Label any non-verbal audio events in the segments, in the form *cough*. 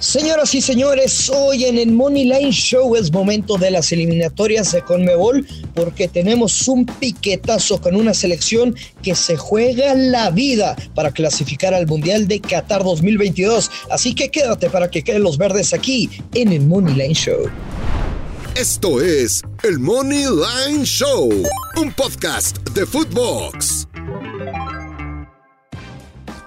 Señoras y señores, hoy en el Money Line Show es momento de las eliminatorias de Conmebol porque tenemos un piquetazo con una selección que se juega la vida para clasificar al Mundial de Qatar 2022. Así que quédate para que queden los verdes aquí en el Money Line Show. Esto es el Money Line Show, un podcast de Footbox.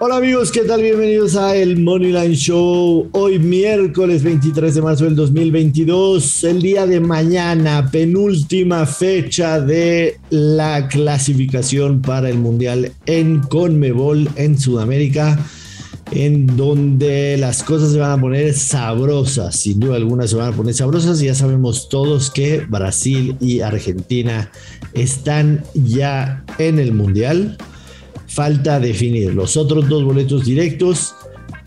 Hola amigos, ¿qué tal? Bienvenidos a el Moneyline Show. Hoy miércoles 23 de marzo del 2022, el día de mañana, penúltima fecha de la clasificación para el Mundial en Conmebol en Sudamérica, en donde las cosas se van a poner sabrosas, sin duda alguna se van a poner sabrosas. Ya sabemos todos que Brasil y Argentina están ya en el Mundial falta definir los otros dos boletos directos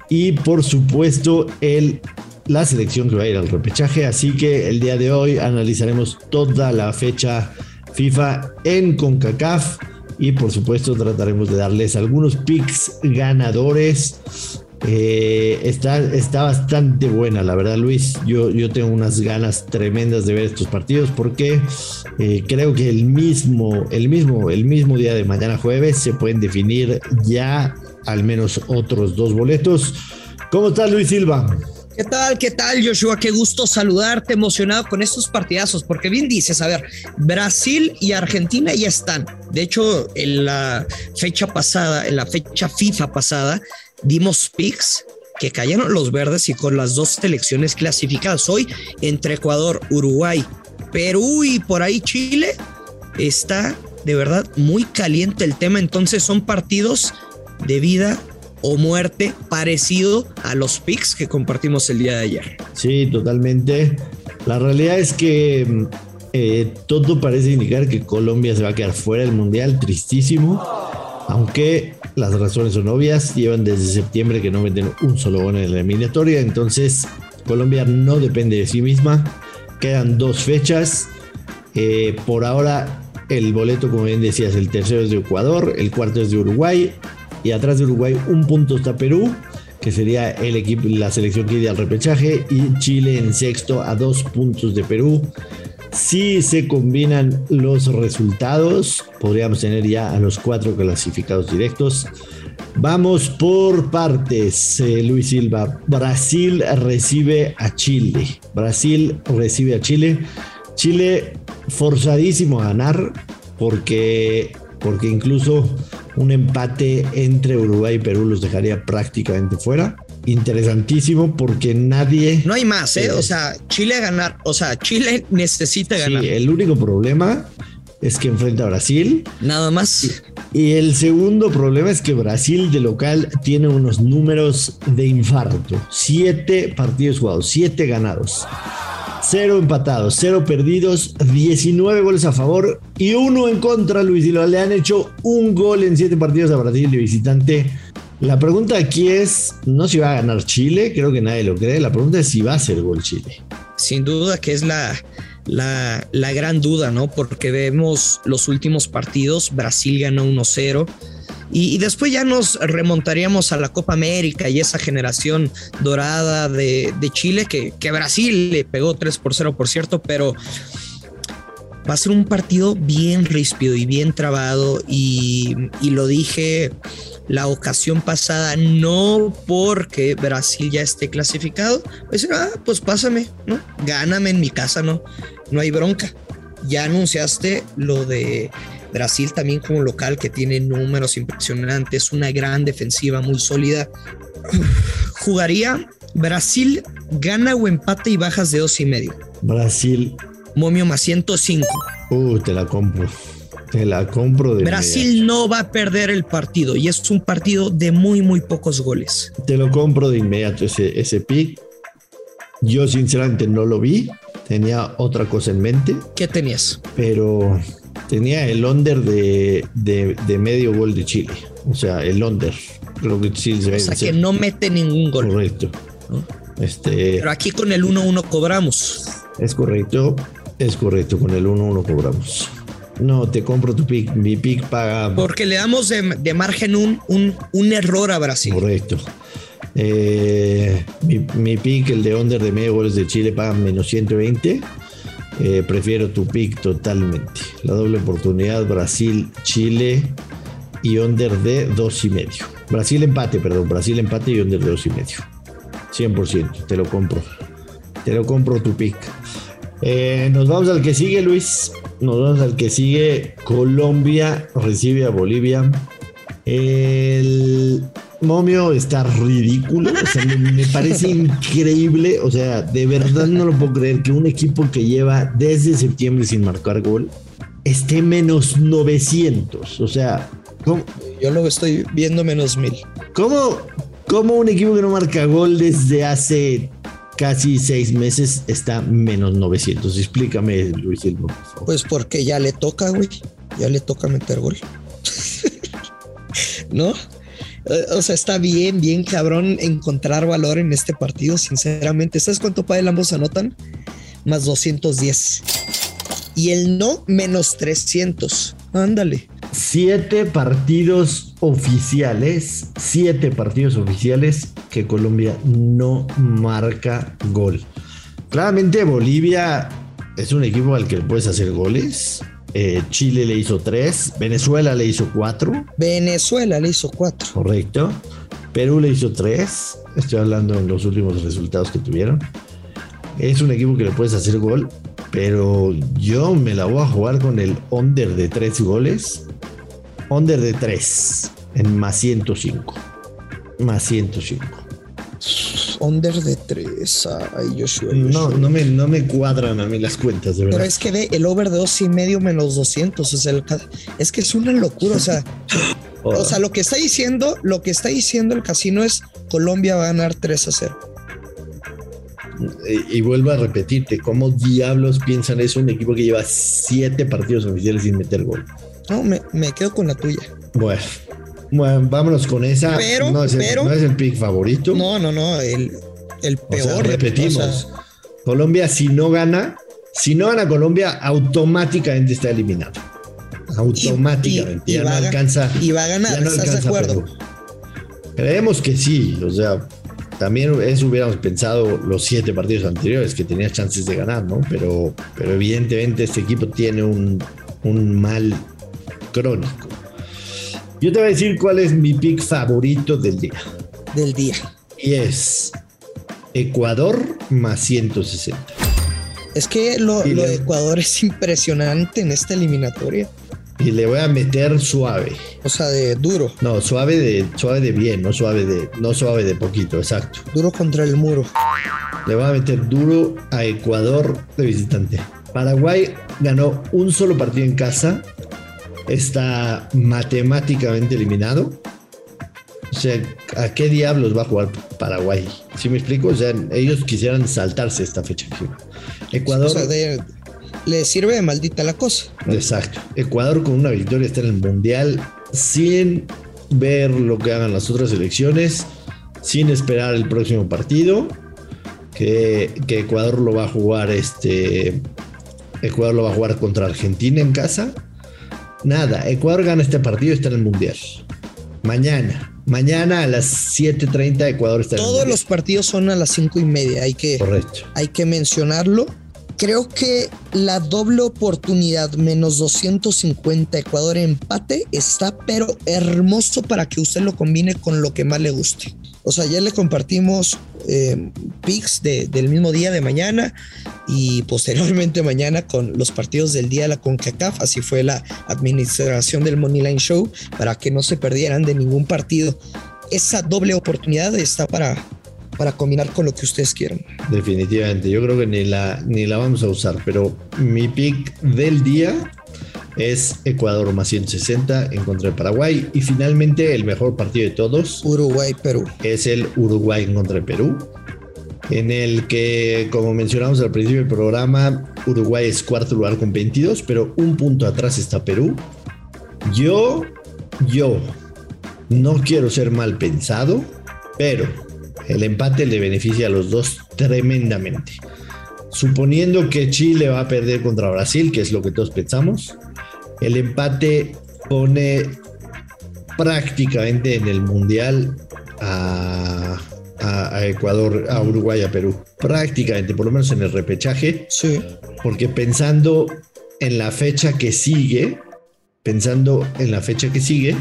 y por supuesto el, la selección que va a ir al repechaje. Así que el día de hoy analizaremos toda la fecha FIFA en CONCACAF y por supuesto trataremos de darles algunos picks ganadores eh, está, está bastante buena, la verdad, Luis. Yo, yo tengo unas ganas tremendas de ver estos partidos porque eh, creo que el mismo, el, mismo, el mismo día de mañana jueves se pueden definir ya al menos otros dos boletos. ¿Cómo estás, Luis Silva? ¿Qué tal? ¿Qué tal, Joshua? Qué gusto saludarte, emocionado con estos partidazos, porque bien dices, a ver, Brasil y Argentina ya están. De hecho, en la fecha pasada, en la fecha FIFA pasada, dimos picks que cayeron los verdes y con las dos selecciones clasificadas hoy entre Ecuador, Uruguay, Perú y por ahí Chile, está de verdad muy caliente el tema. Entonces son partidos de vida o muerte parecido a los picks que compartimos el día de ayer. Sí, totalmente. La realidad es que eh, todo parece indicar que Colombia se va a quedar fuera del Mundial, tristísimo. Aunque las razones son obvias, llevan desde septiembre que no meten un solo gol en la eliminatoria, entonces Colombia no depende de sí misma. Quedan dos fechas. Eh, por ahora el boleto, como bien decías, el tercero es de Ecuador, el cuarto es de Uruguay y atrás de Uruguay un punto está Perú, que sería el equipo, la selección que iría al repechaje y Chile en sexto a dos puntos de Perú. Si se combinan los resultados, podríamos tener ya a los cuatro clasificados directos. Vamos por partes, eh, Luis Silva. Brasil recibe a Chile. Brasil recibe a Chile. Chile forzadísimo a ganar porque, porque incluso un empate entre Uruguay y Perú los dejaría prácticamente fuera interesantísimo porque nadie. No hay más, ¿eh? O sea, Chile a ganar. O sea, Chile *laughs* necesita ganar. Sí, el único problema es que enfrenta a Brasil. Nada más. Y el segundo problema es que Brasil de local tiene unos números de infarto. Siete partidos jugados, siete ganados. Cero empatados, cero perdidos, 19 goles a favor y uno en contra, Luis. Y le han hecho un gol en siete partidos a Brasil de visitante la pregunta aquí es, no si va a ganar Chile, creo que nadie lo cree, la pregunta es si va a ser gol Chile. Sin duda que es la, la, la gran duda, ¿no? Porque vemos los últimos partidos, Brasil ganó 1-0. Y, después ya nos remontaríamos a la Copa América y esa generación dorada de, Chile que, que, Brasil le pegó 3 por 0, por cierto, pero va a ser un partido bien ríspido y bien trabado. Y, y lo dije la ocasión pasada, no porque Brasil ya esté clasificado, pues, ah, pues pásame, ¿no? Gáname en mi casa, ¿no? No hay bronca. Ya anunciaste lo de Brasil también como local que tiene números impresionantes, una gran defensiva muy sólida. Jugaría Brasil, gana o empate y bajas de dos y medio. Brasil. Momio más 105. Uh, te la compro. Te la compro de Brasil no va a perder el partido y es un partido de muy, muy pocos goles. Te lo compro de inmediato ese, ese pick. Yo sinceramente no lo vi. Tenía otra cosa en mente. ¿Qué tenías? Pero tenía el under de, de, medio gol de Chile. O sea, el under. Creo que Chile se O sea, que no mete ningún gol. Correcto. Este, Pero aquí con el 1-1 cobramos. Es correcto. Es correcto. Con el 1-1 cobramos. No, te compro tu pick. Mi pick paga. Porque le damos de, margen un, un, error a Brasil. Correcto. Eh, mi, mi, pick, el de under de medio goles de Chile, paga menos 120. Eh, prefiero tu pick totalmente. La doble oportunidad, Brasil, Chile y under de dos y medio. Brasil empate, perdón, Brasil empate y under de dos y medio. 100%, te lo compro. Te lo compro tu pick. Eh, nos vamos al que sigue, Luis. Nos vamos al que sigue. Colombia recibe a Bolivia. El momio está ridículo. O sea, me, parece *laughs* increíble. O sea, de verdad no lo puedo creer que un equipo que lleva desde septiembre sin marcar gol esté menos 900. O sea, ¿cómo? yo lo estoy viendo menos 1000. ¿Cómo, ¿Cómo un equipo que no marca gol desde hace casi seis meses está menos 900. Explícame, Luis Silva. Pues porque ya le toca, güey. Ya le toca meter gol. *laughs* ¿No? O sea, está bien, bien cabrón encontrar valor en este partido, sinceramente. ¿Sabes cuánto el ambos anotan? Más 210. Y el no, menos 300. Ándale. Siete partidos oficiales, siete partidos oficiales que Colombia no marca gol. Claramente Bolivia es un equipo al que le puedes hacer goles. Eh, Chile le hizo tres, Venezuela le hizo cuatro. Venezuela le hizo cuatro. Correcto. Perú le hizo tres. Estoy hablando en los últimos resultados que tuvieron. Es un equipo que le puedes hacer gol, pero yo me la voy a jugar con el under de tres goles. Under de tres en más 105. Más 105. Under de 3. Ay, Joshua, No, no me, no me cuadran a mí las cuentas, de verdad. Pero es que ve el over de 2 y medio menos 200. O sea, es que es una locura. O sea, *laughs* o sea, lo que está diciendo, lo que está diciendo el casino es Colombia va a ganar 3 a 0. Y, y vuelvo a repetirte, ¿cómo diablos piensan eso un equipo que lleva 7 partidos oficiales sin meter gol? No, me, me quedo con la tuya. Bueno, bueno, vámonos con esa. Pero, no, es el, pero, no es el pick favorito. No, no, no. El, el peor. O sea, repetimos. O sea, Colombia, si no gana, si no gana Colombia, automáticamente está eliminado. Automáticamente. Y, y, ya y no va, alcanza. Y va a ganar, no ¿estás de acuerdo? Perú. Creemos que sí. O sea, también eso hubiéramos pensado los siete partidos anteriores, que tenía chances de ganar, ¿no? Pero, pero evidentemente este equipo tiene un, un mal crónico. Yo te voy a decir cuál es mi pick favorito del día. Del día. Y es Ecuador más 160. Es que lo, lo de Ecuador es impresionante en esta eliminatoria. Y le voy a meter suave. O sea, de duro. No, suave de suave de bien, no suave de no suave de poquito, exacto. Duro contra el muro. Le voy a meter duro a Ecuador de visitante. Paraguay ganó un solo partido en casa está matemáticamente eliminado. O sea, ¿a qué diablos va a jugar Paraguay? ¿Sí me explico? O sea, ellos quisieran saltarse esta fecha. Ecuador. O sea, de, le sirve de maldita la cosa. Exacto. Ecuador con una victoria está en el Mundial sin ver lo que hagan las otras elecciones, sin esperar el próximo partido. Que, que Ecuador lo va a jugar este. Ecuador lo va a jugar contra Argentina en casa Nada, Ecuador gana este partido y está en el Mundial. Mañana, mañana a las 7:30 Ecuador está en Todos el los partidos son a las 5 y media, hay que, Correcto. hay que mencionarlo. Creo que la doble oportunidad menos 250 Ecuador empate está pero hermoso para que usted lo combine con lo que más le guste. O sea, ya le compartimos eh, picks de, del mismo día de mañana y posteriormente mañana con los partidos del día de la CONCACAF. Así fue la administración del Moneyline Show para que no se perdieran de ningún partido. Esa doble oportunidad está para, para combinar con lo que ustedes quieran. Definitivamente, yo creo que ni la, ni la vamos a usar, pero mi pick del día es Ecuador más 160 en contra de Paraguay. Y finalmente el mejor partido de todos. Uruguay-Perú. Es el Uruguay en contra de Perú. En el que, como mencionamos al principio del programa, Uruguay es cuarto lugar con 22, pero un punto atrás está Perú. Yo, yo, no quiero ser mal pensado, pero el empate le beneficia a los dos tremendamente. Suponiendo que Chile va a perder contra Brasil, que es lo que todos pensamos, el empate pone prácticamente en el mundial a, a, Ecuador, a Uruguay, a Perú. Prácticamente, por lo menos en el repechaje. Sí. Porque pensando en la fecha que sigue, pensando en la fecha que sigue,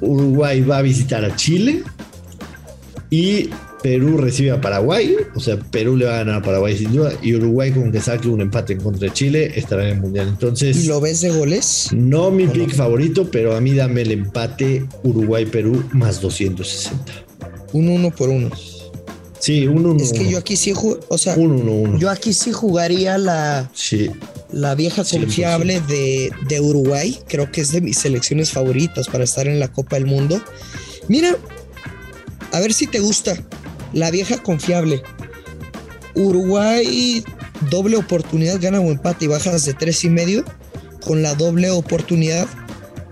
Uruguay va a visitar a Chile y Perú recibe a Paraguay, o sea, Perú le va a ganar a Paraguay sin duda, y Uruguay con que saque un empate en contra de Chile estará en el Mundial. Entonces... ¿Y lo ves de goles? No mi pick favorito, pero a mí dame el empate Uruguay-Perú más 260. Un uno por uno. Sí, un uno. Es que yo aquí sí, o sea, un yo aquí sí jugaría la, sí. la vieja confiable de, de Uruguay. Creo que es de mis selecciones favoritas para estar en la Copa del Mundo. Mira, a ver si te gusta. La vieja confiable. Uruguay, doble oportunidad, gana o empate y bajas de tres y medio. Con la doble oportunidad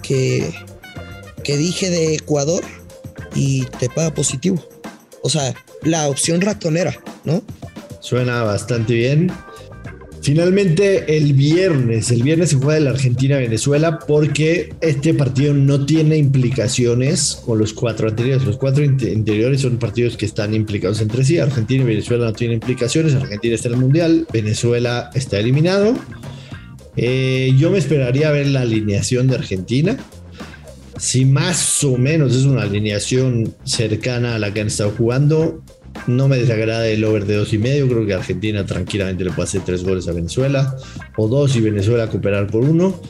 que, que dije de Ecuador y te paga positivo. O sea, la opción ratonera, ¿no? Suena bastante bien. Finalmente, el viernes, el viernes se juega de la Argentina-Venezuela porque este partido no tiene implicaciones con los cuatro anteriores. Los cuatro anteriores son partidos que están implicados entre sí. Argentina y Venezuela no tienen implicaciones. Argentina está en el Mundial, Venezuela está eliminado. Eh, yo me esperaría ver la alineación de Argentina. Si más o menos es una alineación cercana a la que han estado jugando, no me desagrada el over de dos y medio. Creo que Argentina tranquilamente le puede hacer tres goles a Venezuela o dos y Venezuela cooperar por uno.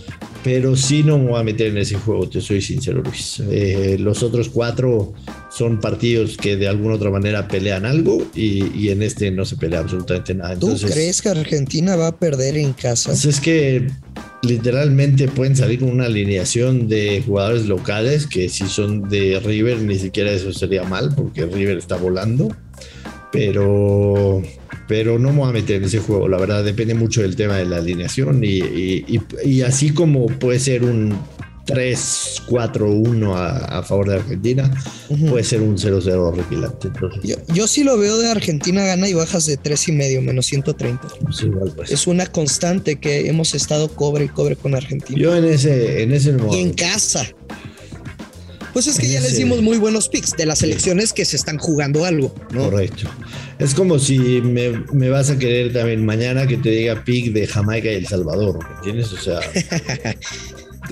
Pero sí no me voy a meter en ese juego, te soy sincero, Luis. Eh, los otros cuatro son partidos que de alguna otra manera pelean algo y, en este no se pelea absolutamente nada. ¿Tú crees que Argentina va a perder en casa? Pues es que literalmente pueden salir con una alineación de jugadores locales que si son de River ni siquiera eso sería mal porque River está volando pero, pero no me voy a meter en ese juego. La verdad, depende mucho del tema de la alineación y, así como puede ser un 3-4-1 a, favor de Argentina, puede ser un 0-0 horripilante. Yo, yo, sí lo veo de Argentina gana y bajas de 3,5 menos 130. Pues pues. Es una constante que hemos estado cobre y cobre con Argentina. Yo en ese, en ese Y en casa. Pues es que ya les dimos muy buenos picks de las elecciones que se están jugando algo, ¿no? Correcto. Es como si me, vas a querer también mañana que te diga pick de Jamaica y El Salvador, ¿me entiendes? O sea, *laughs*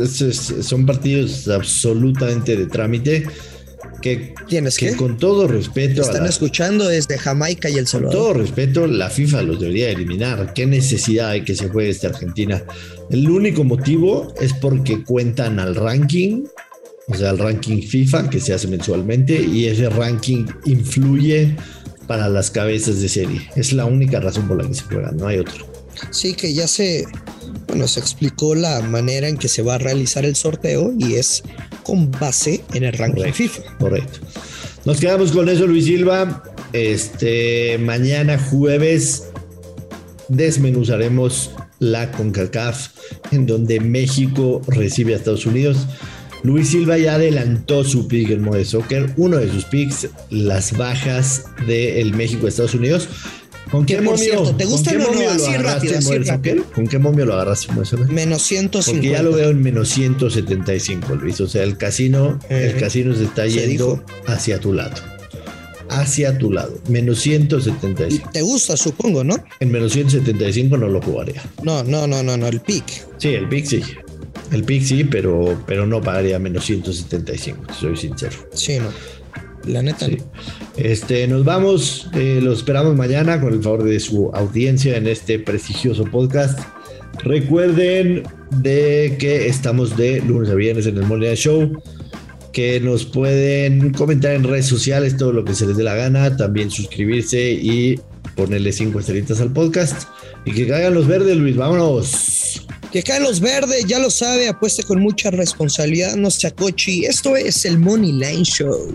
son partidos absolutamente de trámite que, ¿Tienes que, con todo respeto están escuchando desde Jamaica y El Salvador. Con todo respeto, la FIFA los debería eliminar. ¿Qué necesidad hay que se juegue esta Argentina? El único motivo es porque cuentan al ranking o sea, el ranking FIFA que se hace mensualmente y ese ranking influye para las cabezas de serie. Es la única razón por la que se juega, no hay otro. Sí, que ya se, bueno, se explicó la manera en que se va a realizar el sorteo y es con base en el ranking FIFA. Correcto. Nos quedamos con eso, Luis Silva. Este mañana jueves desmenuzaremos la CONCACAF en donde México recibe a Estados Unidos. Luis Silva ya adelantó su pick en modo de soccer, uno de sus picks, las bajas del México-Estados Unidos. ¿Con qué momio? ¿Te gusta ¿Con qué momio lo agarraste en ¿Con qué momio lo agarraste en Menos 150. Porque ya lo veo en menos 175, Luis. O sea, el casino, el casino se está yendo hacia tu lado. Hacia tu lado. Menos 175. ¿Te gusta, supongo, no? En menos 175 no lo jugaría. No, no, no, no, no. El pick. Sí, el pick sí. El pick sí, pero, pero no pagaría menos 175, soy sincero. Sí, no. La neta. Sí. Este, nos vamos, eh, los esperamos mañana con el favor de su audiencia en este prestigioso podcast. Recuerden de que estamos de lunes a viernes en el Monday Show, que nos pueden comentar en redes sociales todo lo que se les dé la gana, también suscribirse y ponerle cinco estrellitas al podcast y que caigan los verdes, Luis, vámonos. Que caen los verdes, ya lo sabe, apueste con mucha responsabilidad, no se acochi. Esto es el Money Line Show.